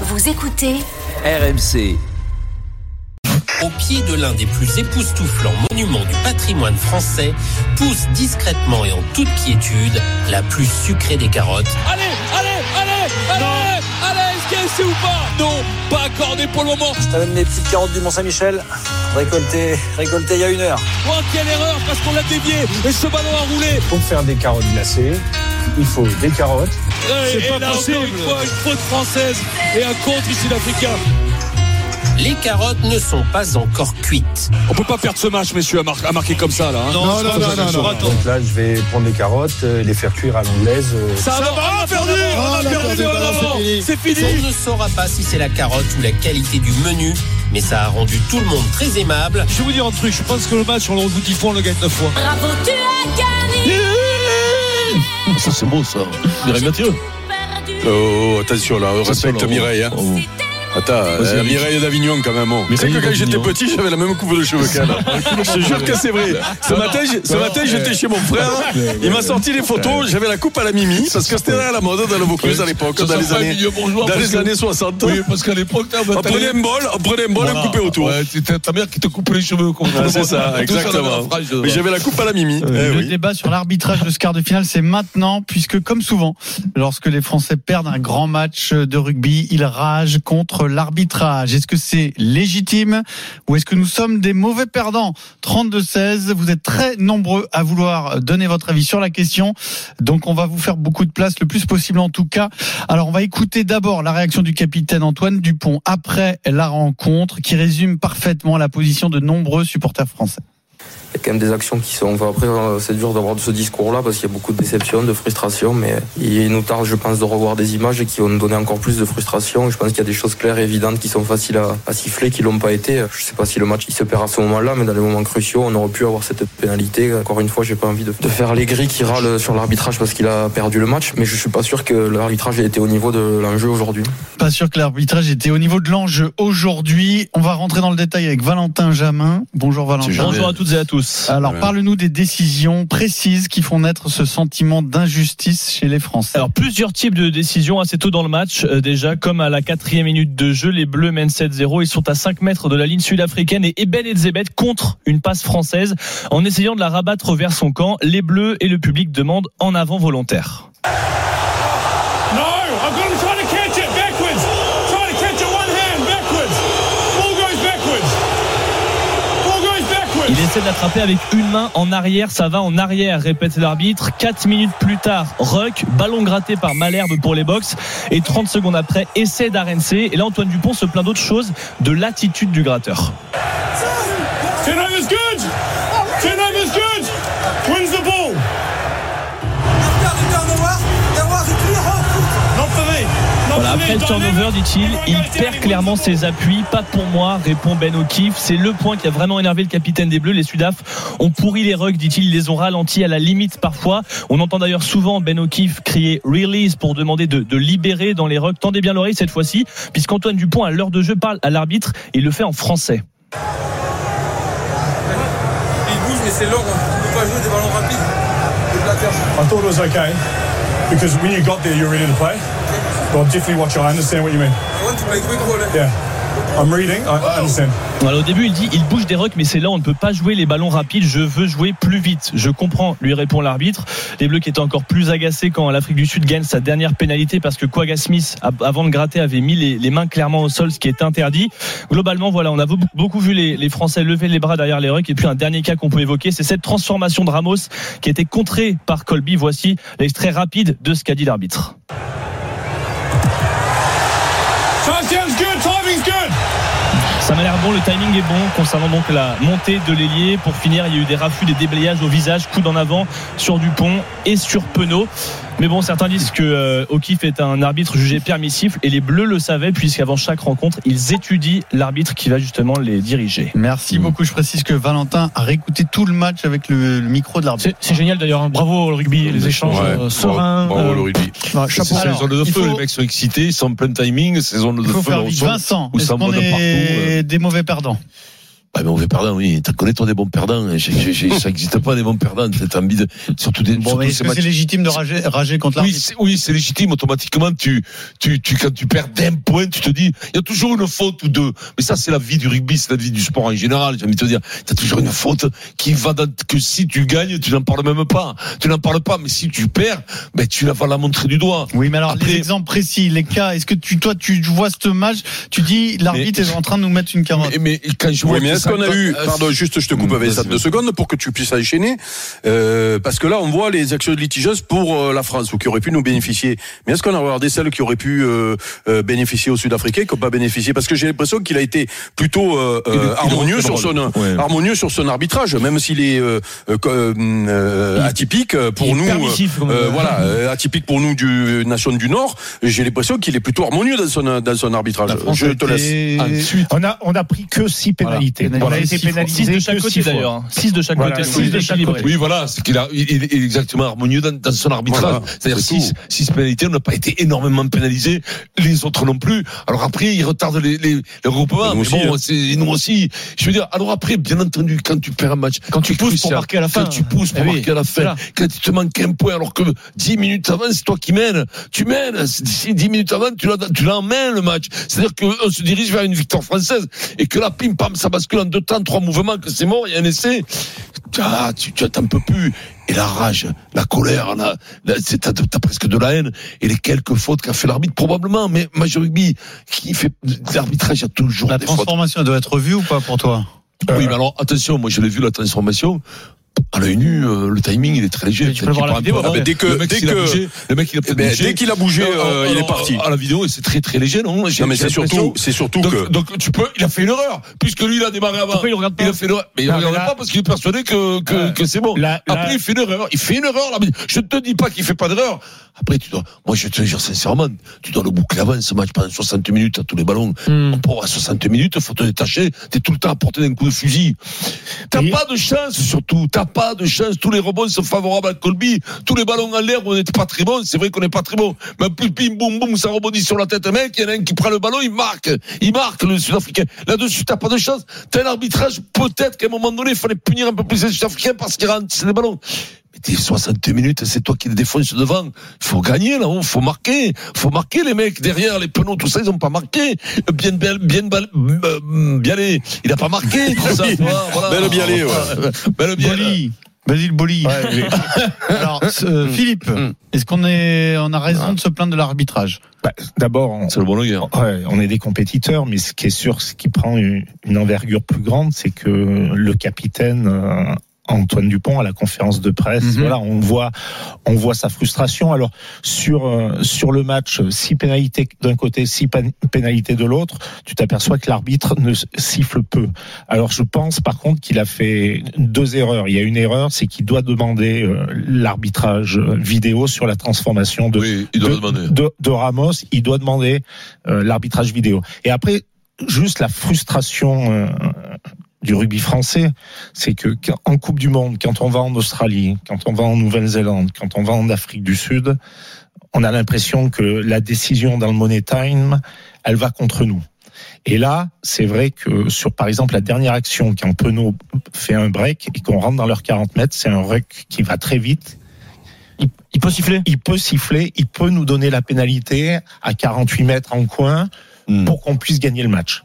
Vous écoutez RMC. Au pied de l'un des plus époustouflants monuments du patrimoine français, pousse discrètement et en toute quiétude la plus sucrée des carottes. Allez, allez, allez, allez, allez, est-ce qu'elle sait ou pas? Non, pas accordé pour le moment. Je t'amène mes petites carottes du Mont-Saint-Michel, récoltées, récoltées il y a une heure. Oh, quelle erreur, parce qu'on l'a dévié et ce ballon a roulé. Pour faire des carottes glacées, il faut des carottes. Et, et là, encore une fois, une faute française et un contre ici d'Africain. Les carottes ne sont pas encore cuites. On peut pas perdre ce match, messieurs, à, mar- à marquer comme ça, là. hein. Non, non, non, non, non. Donc là, je vais prendre les carottes, euh, les faire cuire à l'anglaise. euh, Ça, va, on a perdu, on a perdu, on a c'est fini. On ne saura pas si c'est la carotte ou la qualité du menu, mais ça a rendu tout le monde très aimable. Je vais vous dire un truc, je pense que le match, on le rejoue 10 fois, on le gagne 9 fois. Bravo, tu as gagné Ça c'est beau ça. Mireille Mathieu. Oh, attention là, respecte Mireille. Hein. oh. Attends, euh, Mireille. D'Avignon quand même. oh. Tu sais que Mireille quand j'étais petit, j'avais la même coupe de cheveux qu'elle. Je te jure que c'est vrai. Ce matin, ce matin, j'étais chez mon frère. Il m'a sorti les photos. J'avais la coupe à la Mimi parce que c'était à la mode dans le Vaucluse à l'époque, dans les années, milieu bourgeois, dans parce les que- années 60. Oui, parce qu'à l'époque, On prenait un bol, on prenait un bol, on coupait autour. C'était ta mère qui te coupait les cheveux. C'est ça, exactement. Mais j'avais la coupe à la Mimi. Eh Le débat sur l'arbitrage de ce quart de finale, c'est maintenant, puisque comme souvent, lorsque les Français perdent un grand match de rugby, ils ragent contre l'arbitrage. Est-ce que c'est légitime ou est-ce que nous sommes des mauvais perdants? 32-16, vous êtes très nombreux à vouloir donner votre avis sur la question, donc on va vous faire beaucoup de place, le plus possible en tout cas. Alors on va écouter d'abord la réaction du capitaine Antoine Dupont après la rencontre, qui résume parfaitement la position de nombreux supporters français. Il y a quand même des actions qui sont. Enfin, après, euh, c'est dur d'avoir ce discours-là parce qu'il y a beaucoup de déception, de frustration, mais il nous tarde, je pense, de revoir des images qui vont nous donner encore plus de frustration. Je pense qu'il y a des choses claires et évidentes qui sont faciles à, à siffler, qui l'ont pas été. Je sais pas si le match il se perd à ce moment-là, mais dans les moments cruciaux, on aurait pu avoir cette pénalité. Encore une fois, j'ai pas envie de, de faire les gris qui râlent sur l'arbitrage parce qu'il a perdu le match, mais je suis pas sûr que l'arbitrage ait été au niveau de l'enjeu aujourd'hui. Pas sûr que l'arbitrage était au niveau de l'enjeu aujourd'hui. On va rentrer dans le détail avec Valentin Jamin. Bonjour Valentin. Bonjour à toutes et à tous. Alors parle-nous des décisions précises qui font naître ce sentiment d'injustice chez les Français. Alors plusieurs types de décisions assez tôt dans le match. Euh, déjà comme à la quatrième minute de jeu les Bleus mènent 7-0 ils sont à 5 mètres de la ligne sud-africaine et Eben Etzebeth contre une passe française. En essayant de la rabattre vers son camp les Bleus et le public demandent en avant volontaire. No, il essaie de l'attraper avec une main en arrière ça va en arrière répète l'arbitre. 4 minutes plus tard Ruck ballon gratté par Malherbe pour les box. Et 30 secondes après essai d'Arenc et là Antoine Dupont se plaint d'autre chose de l'attitude du gratteur. Turnover's Voilà, après le turnover, dit-il, il perd clairement ses appuis. Pas pour moi, répond Ben O'Keefe. C'est le point qui a vraiment énervé le capitaine des Bleus. Les Sudaf ont pourri les rucks, dit-il. Ils les ont ralentis à la limite parfois. On entend d'ailleurs souvent Ben O'Keefe crier release pour demander de, de libérer dans les rucks. Tendez bien l'oreille cette fois-ci, puisqu'Antoine Dupont, à l'heure de jeu, parle à l'arbitre et il le fait en français. Il bouge, mais c'est long. On ne peut pas jouer des ballons rapides. I thought it was okay because when you got there, you were ready to play. But I'll definitely watch. I understand what you mean. I want to play quick ball. Yeah, I'm reading. I, understand. Voilà, au début, il dit il bouge des rucks, mais c'est là, on ne peut pas jouer les ballons rapides. Je veux jouer plus vite. Je comprends, lui répond l'arbitre. Les Bleus qui étaient encore plus agacés quand l'Afrique du Sud gagne sa dernière pénalité parce que Quagga Smith, avant de gratter, avait mis les, les mains clairement au sol, ce qui est interdit. Globalement, voilà, on a beaucoup, vu les, les Français lever les bras derrière les rucks. Et puis un dernier cas qu'on peut évoquer, c'est cette transformation de Ramos qui a été contrée par Colby. Voici l'extrait rapide de ce qu'a dit l'arbitre. Ça m'a l'air bon, le timing est bon concernant donc la montée de l'ailier. Pour finir, il y a eu des raffus, des déblayages au visage, coude en avant sur Dupont et sur Penaud. Mais bon, certains disent que euh, O'Keefe est un arbitre jugé permissif et les Bleus le savaient puisqu'avant chaque rencontre, ils étudient l'arbitre qui va justement les diriger. Merci beaucoup. Je précise que Valentin a réécouté tout le match avec le, le micro de l'arbitre. C'est génial d'ailleurs. hein. Bravo au rugby, les échanges Ouais, euh, bravo, sereins. bravo, euh, le rugby. Bah, C'est chapeau. ces Alors, zones de feu, faut- les mecs sont excités, ils sont en plein timing, zones de Il faut feu Vincent, où est-ce ça qu'on monte de est partout. euh. des mauvais perdants? Bah, mauvais perdant, oui. T'en connais toi des bons perdants. J'ai- j'ai- j'ai- ça n'existe pas des bons perdants. T'as envie de, surtout des, Bon, surtout mais ces est-ce que matchs- c'est légitime de rager, rager contre oui, l'arbitre c'est, oui, c'est légitime. Automatiquement, tu, tu, tu, quand tu perds d'un point, tu te dis, il y a toujours une faute ou deux. Mais ça, c'est la vie du rugby, c'est la vie du sport en général. J'ai envie de te dire, t'as toujours une faute qui va dans, que si tu gagnes, tu n'en parles même pas. Tu n'en parles pas. Mais si tu perds, ben, tu vas la montrer du doigt. Oui, mais alors Après- les exemples précis, les cas, est-ce que tu, toi, tu vois ce match, tu dis l'arbitre est en train de nous mettre une carotte. Mais, mais quand je vois Oui, mais est-ce ça- qu'on a eu, euh, pardon, juste je te coupe Mmh, avec ça deux secondes pour que tu puisses enchaîner, euh, parce que là on voit les actions litigieuses pour euh, la France ou qui auraient pu nous bénéficier. Mais est-ce qu'on a regardé celles qui auraient pu euh, bénéficier aux Sud-Africains, qui n'ont pas bénéficié? Parce que j'ai l'impression qu'il a été plutôt harmonieux sur son Ouais. harmonieux sur son arbitrage, même s'il est euh, euh, euh, euh, atypique pour nous. voilà, atypique pour nous du nation du Nord. J'ai l'impression qu'il est plutôt harmonieux dans son dans son arbitrage. Je te laisse. Ensuite, On a, on a pris que six pénalités. Voilà, pénalisé été six pénalisé 6 de que chaque six côté d'ailleurs. 6 de chaque Voilà, côté. six de chaque côté. Oui, voilà, c'est qu'il a, il il est exactement harmonieux dans, dans son arbitrage. Voilà, C'est-à-dire c'est six, six pénalités, on n'a pas été énormément pénalisés, les autres non plus. Alors après, ils retardent les, les, les regroupements. Nous Mais aussi, bon, hein. c'est nous aussi. Je veux dire, alors après, bien entendu, quand tu perds un match, Quand tu pousses pour marquer à la fin. Quand tu pousses pour Eh oui, marquer à la fin, voilà. quand il te manque un point, alors que 10 minutes avant, c'est toi qui mènes. Tu mènes. Si 10 minutes avant, tu l'as, tu l'emmènes le match. C'est-à-dire qu'on se dirige vers une victoire française et que là, pim pam, ça bascule en deux temps, trois mouvements, que c'est mort, il y a un essai. Ah, tu, t'en peux plus. Et la rage, la colère, la, la- t'as, t'as presque de la haine. Et les quelques fautes qu'a fait l'arbitre, probablement. Mais Major Rugby, qui fait l'arbitrage, a toujours La des transformation doit être revue ou pas pour toi? Oui, mais alors attention, moi je l'ai vu la transformation. À l'œil nu, euh, le timing il est très léger. Tu peux voir la vidéo, peu- ah, dès que- le mec, dès que- bougé, le mec il a Eh peut-être ben, bougé. dès qu'il a bougé, Euh, euh, il est parti. À la vidéo, et c'est très très léger, non Non, mais c'est surtout, c'est surtout Donc, que. donc tu peux, il a fait une erreur, puisque lui il a démarré avant. Pourquoi il regarde pas Il a fait une erreur. Mais il ne regarde là- pas parce qu'il est persuadé que, que, Euh, que c'est bon. là- là- Après, il fait une erreur. Il fait une erreur, l'arbitre. Je ne te dis pas qu'il fait pas d'erreur. Après, tu dois, moi, je te jure sincèrement, tu dois le boucler avant ce match pendant 60 minutes à tous les ballons. Hmm. Pour à 60 minutes, faut te détacher. T'es tout le temps à portée d'un coup de fusil. T'as pas de chance, surtout. T'as pas de chance. Tous les rebonds sont favorables à Colby. Tous les ballons en l'air, on n'était pas très bon. C'est vrai qu'on n'est pas très bon. Mais plus, bim, boum, boum, ça rebondit sur la tête. Mec, il y en a un qui prend le ballon, il marque. Il marque, le Sud-Africain. Là-dessus, t'as pas de chance. T'as un arbitrage. Peut-être qu'à un moment donné, il fallait punir un peu plus les Sud-Africains parce qu'ils rentrent, des ballons. Mais t'es 60 minutes, c'est toi qui les défonces devant. Il faut gagner, là-haut. Faut marquer. Faut marquer, les mecs. Derrière, les pneus, tout ça, ils ont pas marqué. Bien, bien, bien, bien, Bialé. Il a pas marqué, tout ça, voilà. Belle Bialé, ouais. Belle Bialé. Boli. Basile Boli. Alors, euh, Philippe, est-ce qu'on est, on a raison de se plaindre de l'arbitrage? Bah, D'abord, on, C'est le bon ouais, on est des compétiteurs, mais ce qui est sûr, ce qui prend une, une envergure plus grande, c'est que le capitaine euh, Antoine Dupont à la conférence de presse, Mhm. voilà, on voit, on voit sa frustration. Alors sur euh, sur le match, six pénalités d'un côté, six pénalités de l'autre, tu t'aperçois que l'arbitre ne siffle peu. Alors je pense par contre qu'il a fait deux erreurs. Il y a une erreur, c'est qu'il doit demander euh, l'arbitrage vidéo sur la transformation de Oui, il doit de, de Ramos, il doit demander euh, l'arbitrage vidéo. Et après, juste la frustration euh, du rugby français, c'est que en Coupe du Monde, quand on va en Australie, quand on va en Nouvelle-Zélande, quand on va en Afrique du Sud, on a l'impression que la décision dans le money time, elle va contre nous. Et là, c'est vrai que sur, par exemple, la dernière action, quand Penaud fait un break et qu'on rentre dans leurs 40 mètres, c'est un ruck qui va très vite. Il, il peut siffler? Il peut siffler, il peut nous donner la pénalité à 48 mètres en coin Hmm. pour qu'on puisse gagner le match.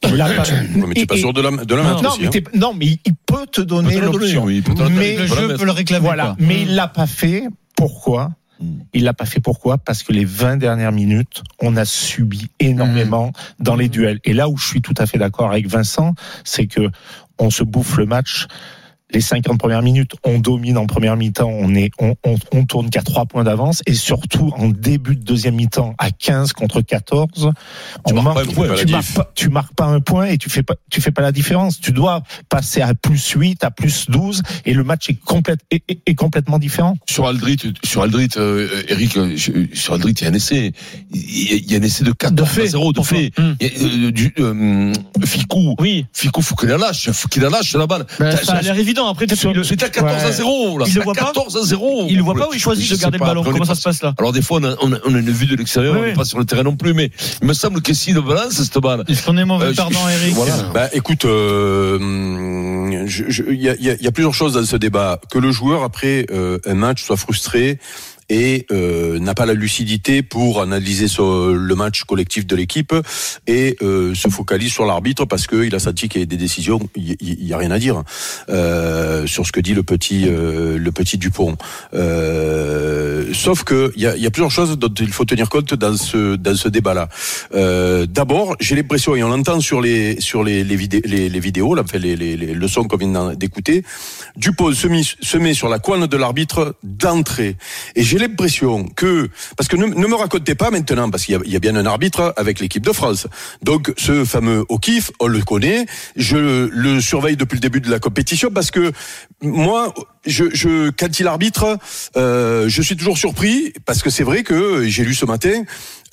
Pas- Ouais, mais tu es pas sûr de la, de la mettre non, aussi. mais hein. non, mais il peut te donner l'option. oui, Mais. Le Voilà, jeu mais- peut le réclamer. voilà, quoi. mais il l'a pas fait. Pourquoi Hmm. Il l'a pas fait pourquoi Parce que les 20 dernières minutes, on a subi énormément dans les duels. Et là où je suis tout à fait d'accord avec Vincent, c'est que on se bouffe le match. Les 50 premières minutes, on domine en première mi-temps, on est, on, on, on tourne qu'à 3 points d'avance, et surtout en début de deuxième mi-temps, à 15 contre 14, Tu marques marque- pas un point, tu, marques pas, tu marques pas un point et tu fais pas, tu fais pas la différence. Tu dois passer à plus 8, à plus 12, et le match est, complète, est, est- est complètement différent. Sur Aldrit, sur Aldrit, euh, Eric, euh, sur Aldrit, il y a un essai. Il y a, un essai de 4 De fait. 0 de fait. Hum. Il y a, euh, du, euh, Ficou. Oui. Ficou, faut qu'il la lâche. Faut qu'il la lâche, la balle. Ben, ça a l'air évident évident. Après, qu'il le- C'était à 14 à Ouais. 0, là. Il C'est le à voit pas 14 à 0. Il le voit pas ou il choisit de garder le ballon? Comment ça se passe là? Alors, des fois, on a, on a, on a une vue de l'extérieur, Oui, on n'est oui. pas sur le terrain non plus, mais il me semble que si de balance, cette balle. Est-ce qu'on est mauvais Euh, je- perdant, Eric? Voilà. Bah, écoute, euh, je- je- il y, y a- il y a plusieurs choses dans ce débat. Que le joueur après euh, un match soit frustré et euh, n'a pas la lucidité pour analyser le match collectif de l'équipe et euh, se focalise sur l'arbitre parce qu'il a senti qu'il y a des décisions, il il y, a rien à dire euh, sur ce que dit le petit euh, le petit Dupont. Euh, sauf que il y a, y a plusieurs choses dont il faut tenir compte dans ce dans ce débat-là. Euh, D'abord, j'ai l'impression et on l'entend sur les sur les les, vidé- les, les vidéos, là, enfin, les, les, les leçons qu'on vient d'écouter, Dupont se, se met sur la couenne de l'arbitre d'entrée. Et l'impression que parce que ne, me racontez pas maintenant parce qu'il y, a- il y a bien un arbitre avec l'équipe de France. Donc ce fameux O'Keefe, on le connaît. Je le surveille depuis le début de la compétition parce que moi, je, je quand il arbitre, euh, je suis toujours surpris parce que c'est vrai que j'ai lu ce matin.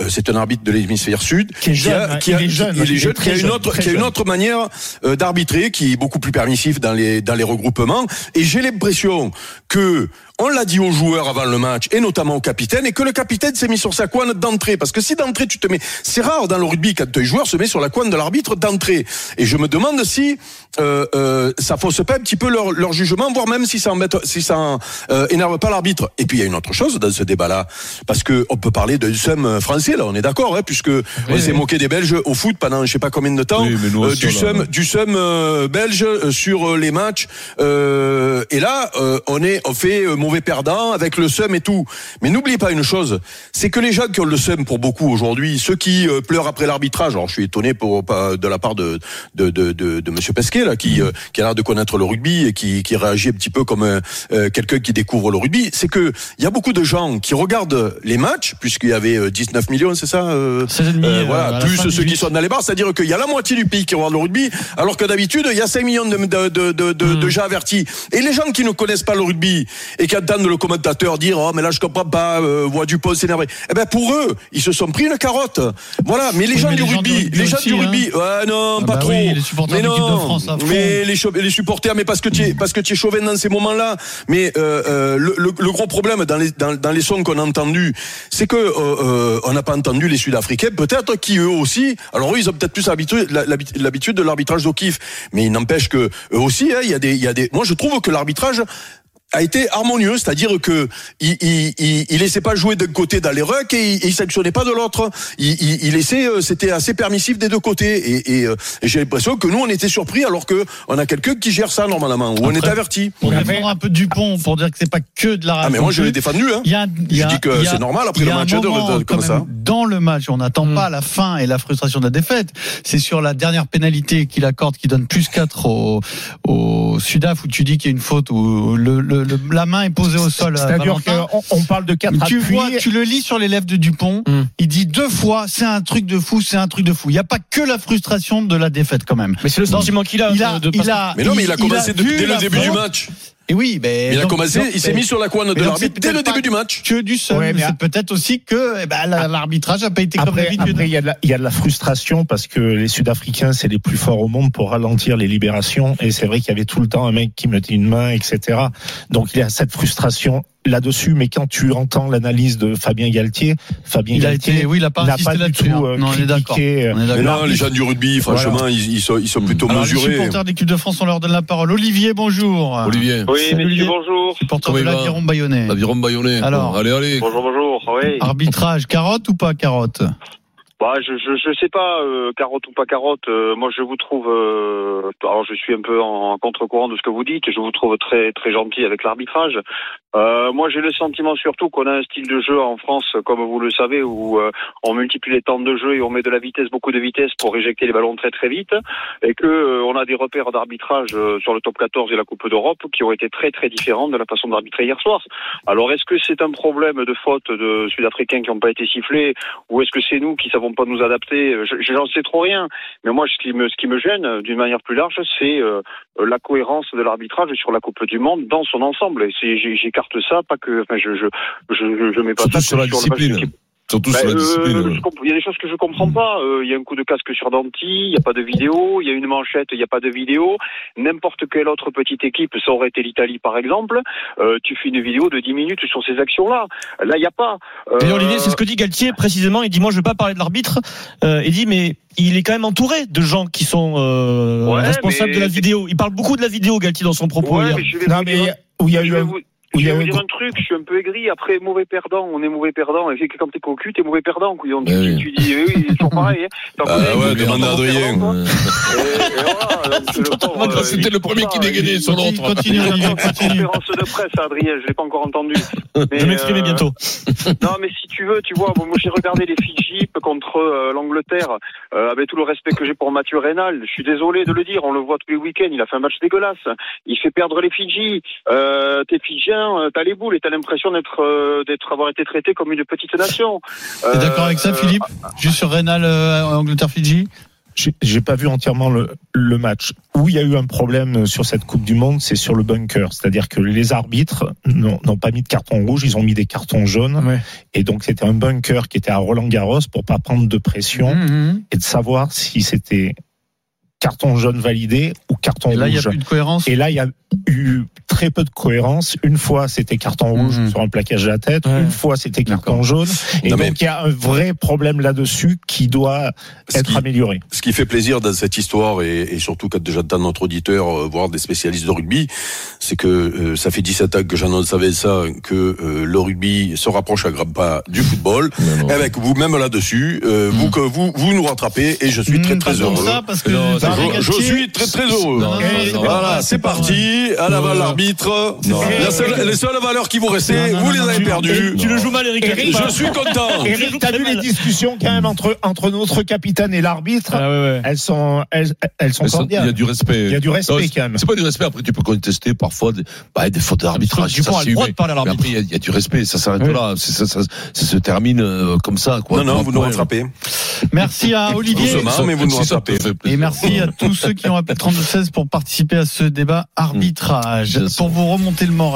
euh, C'est un arbitre de l'hémisphère sud Qui est jeune, a, qui qui une autre, très qui a une jeune. autre manière euh, d'arbitrer, qui est beaucoup plus permissif dans les dans les regroupements. Et j'ai l'impression que on l'a dit aux joueurs avant le match, et notamment au capitaine, et que le capitaine s'est mis sur sa couenne d'entrée. Parce que si d'entrée tu te mets, c'est rare dans le rugby quand un joueur se met sur la couenne de l'arbitre d'entrée. Et je me demande si euh, euh, ça fausse pas un petit peu leur, leur jugement, voire même si ça si ça euh, énerve pas l'arbitre. Et puis il y a une autre chose dans ce débat-là, parce que on peut parler d'un seum français là, on est d'accord, hein, puisque on s'est moqué des Belges au foot pendant je sais pas combien de temps, Oui, mais nous euh, aussi, du seum, du seum euh, belge euh, sur euh, les matchs. Euh, et là, euh, on est, on fait mauvais perdant avec le seum et tout. Mais n'oubliez pas une chose, c'est que les gens qui ont le seum pour beaucoup aujourd'hui, ceux qui pleurent après l'arbitrage. Alors, je suis étonné pour de la part de de de de, de Monsieur Pesquet là, qui euh, qui a l'air de connaître le rugby et qui qui réagit un petit peu comme euh, euh, quelqu'un qui découvre le rugby. C'est que il y a beaucoup de gens qui regardent les matchs puisqu'il y avait euh, 19 millions, c'est ça. euh, 16,5, euh, euh, voilà, plus ceux qui 18. sont dans les bars, c'est-à-dire qu'il y a la moitié du pays qui regarde le rugby, alors que d'habitude, il y a 5 millions de, de, de, de, Hmm. de gens avertis. Et les gens qui ne connaissent pas le rugby et qui entendent le commentateur dire Oh, mais là, je comprends pas, euh, voix du pot s'énerver. Eh ben, pour eux, ils se sont pris une carotte. Voilà, mais les Oui, gens mais du les rugby, les gens du hein. rugby, ouais, non, Ah pas bah trop. oui, les supporters mais non, mais les supporters, mais parce que tu es, parce que tu es chauvin dans ces moments-là. Mais euh, euh, le, le- le gros problème dans les, dans, dans les sons qu'on a entendus, c'est que euh, euh, on n'a pas entendu les Sud-Africains, peut-être qui eux aussi. Alors eux, ils ont peut-être plus l'habitude, de l'arbitrage d'O'Keefe, mais il n'empêche que eux aussi, hein, il y a des, il y a des. Moi, je trouve que l'arbitrage a été harmonieux, c'est-à-dire que il, il, il, il laissait pas jouer d'un côté dans les rucks et il, il sanctionnait pas de l'autre. Il, il, il laissait, euh, c'était assez permissif des deux côtés. Et, et, euh, et j'ai l'impression que nous, on était surpris alors que on a quelqu'un qui gère ça normalement, où on est averti. Pour défendre un peu Dupont, pour dire que c'est pas que de la Ah mais moi je l'ai défendu. Hein. Il y a, il y Je a- dis que il y a- c'est normal après il y le a un match de moment, de- comme ça. Dans le match, on n'attend Mm. pas la fin et la frustration de la défaite. C'est sur la dernière pénalité qu'il accorde, qui donne plus 4 au, au Sudaf, où tu dis qu'il y a une faute, où le, le- le- la main est posée au sol. à C'est-à-dire qu'on on parle de quatre Mais tu appuis. vois, tu le lis sur les lèvres de Dupont. Mm. Il dit deux fois, c'est un truc de fou, c'est un truc de fou. Il n'y a pas que la frustration de la défaite quand même. Mais c'est le sentiment qu'il a. Il a, de- de- il a, Mais non, mais il a commencé dès le début du match. Et oui, mais Il a donc- commencé, donc, il s'est mis sur la couenne de l'arbitre dès le début du match. Que du seul, Ouais, mais c'est peut-être aussi que eh ben, la- l'arbitrage n'a pas été comme d'habitude. il y, a de la- il y a de la frustration parce que les Sud-Africains, c'est les plus forts au monde pour ralentir les libérations. Et c'est vrai qu'il y avait tout le temps un mec qui mettait une main, etc. Donc il y a cette frustration là-dessus. Mais quand tu entends l'analyse de Fabien Galtier, Fabien Il a Galtier été, oui, il a pas pas du tout hein. euh, Non, on est d'accord. critiqué, euh, On est Mais non, les gens du rugby, franchement, ils, ils sont, ils sont plutôt Alors, les mesurés. supporters d'équipe de France, on leur donne la parole. Olivier, bonjour. Olivier. Oui, Olivier. bonjour. Supporter de l'Aviron Bayonnais. L'aviron Bayonnais. Alors. Bon, allez, allez. Bonjour, bonjour. Oui. Arbitrage, carotte ou pas carotte? Bah, je, je, sais pas, euh, carotte ou pas carotte. euh, moi, je vous trouve. euh, alors, je suis un peu en contre-courant de ce que vous dites. Je vous trouve très, très gentil avec l'arbitrage. Moi, j'ai le sentiment surtout qu'on a un style de jeu en France, comme vous le savez, où on multiplie les temps de jeu et on met de la vitesse, beaucoup de vitesse pour éjecter les ballons très très vite, et que on a des repères d'arbitrage sur le top 14 et la Coupe d'Europe qui ont été très très différents de la façon d'arbitrer hier soir. Alors, est-ce que c'est un problème de faute de Sud-Africains qui n'ont pas été sifflés, ou est-ce que c'est nous qui savons pas nous adapter Je- J'en sais trop rien. Mais moi, ce qui me, ce qui me gêne, euh, d'une manière plus large, c'est euh, la cohérence de l'arbitrage sur la Coupe du Monde dans son ensemble. Et j'écarte ça, pas que, enfin, je, je, je, je, mets pas Surtout ça sur la le discipline. Surtout Bah, sur la euh, discipline. Il y a des choses que je comprends pas. Euh, Il y a un coup de casque sur Danti, il n'y a pas de vidéo. Il y a une manchette, il n'y a pas de vidéo. N'importe quelle autre petite équipe, ça aurait été l'Italie par exemple, euh, tu fais une vidéo de 10 minutes sur ces actions-là. Là, il n'y a pas. Euh, D'ailleurs, Olivier, c'est ce que dit Galtier précisément. Il dit moi, je veux pas parler de l'arbitre. Euh, il dit mais il est quand même entouré de gens qui sont euh, Ouais, responsables mais- de la vidéo. Il parle beaucoup de la vidéo, Galtier, dans son propos Ouais, hier. mais je vais Non, mais où il y a je eu vais un- vous- je a vais vous dire un truc, je suis un peu aigri. Après, mauvais perdant, on est mauvais perdant. Et quand t'es cocu, t'es mauvais perdant. Couillon. Tu, Eh oui. tu dis, eh oui, c'est toujours pareil. Hein. Ah ouais, demande à Adrien. C'était le premier qui dégainait sur l'autre. Continue, Olivier, Conférence continue. de presse, Adrien, je l'ai pas encore entendu. Mais, Je m'exprimer euh, bientôt. Non, mais si tu veux, tu vois, moi j'ai regardé les Fidji contre euh, l'Angleterre, euh, avec tout le respect que j'ai pour Mathieu Reynal. Je suis désolé de le dire, on le voit tous les week-ends. Il a fait un match dégueulasse. Il fait perdre les Fidji. Euh, t'es Fidjien, euh, t'as les boules et t'as l'impression d'être, euh, d'être avoir été traité comme une petite nation. T'es d'accord avec ça, Euh, Philippe Juste sur Rénal, euh, Angleterre-Fidji J'ai pas vu entièrement le, le match. Où il y a eu un problème sur cette Coupe du Monde, c'est sur le bunker. C'est-à-dire que les arbitres n'ont pas mis de carton rouge, ils ont mis des cartons jaunes. Ouais. Et donc c'était un bunker qui était à Roland Garros pour pas prendre de pression Mhm. et de savoir si c'était carton jaune validé ou carton Et là, il n'y a rouge. plus de cohérence. Et là, il y a eu très peu de cohérence. Une fois, c'était carton rouge Mhm. sur un plaquage de la tête. Ouais. Une fois, c'était carton jaune. Et Non, donc, mais- il y a un vrai problème là-dessus qui doit Ce être qui- amélioré. Ce qui fait plaisir dans cette histoire, et, et surtout quand j'entends notre auditeur, euh, voir des spécialistes de rugby, c'est que euh, ça fait 17 ans que j'annonce avec ça que euh, le rugby se rapproche à grands pas du football. Avec vous-même là-dessus, euh, vous que vous vous nous rattrapez, et je suis très Hmm, très heureux. comme ça, parce que Non, Barry Je, suis très très heureux. Non, non, Voilà, c'est parti. À l'avant l'arbitre. Non. La seule- Les seules valeurs qui vous restaient, vous non, les non, avez tu- perdues. Tu le joues mal, Eric. Eric, Je suis content. Eric, t'as vu les discussions quand même entre, entre notre capitaine et l'arbitre? Ah ouais, ouais. Elles sont, elles, elles sont ça, Il y cordiales. a du respect. Il y a du respect quand même. C'est pas du respect. Après, tu peux contester parfois des, bah, des fautes d'arbitrage. Ça, a le droit de parler à l'arbitre. après, il y a- il y, a du respect. Ça s'arrête Oui. là. Ça, ça, ça se termine euh, comme ça. Quoi. Non, non, vous nous rattrapez. Merci à Olivier. Doucement, mais vous nous rattrapez. Et merci à tous ceux qui ont appelé 32-16 pour participer à ce débat arbitrage. Pour vous remonter le moral.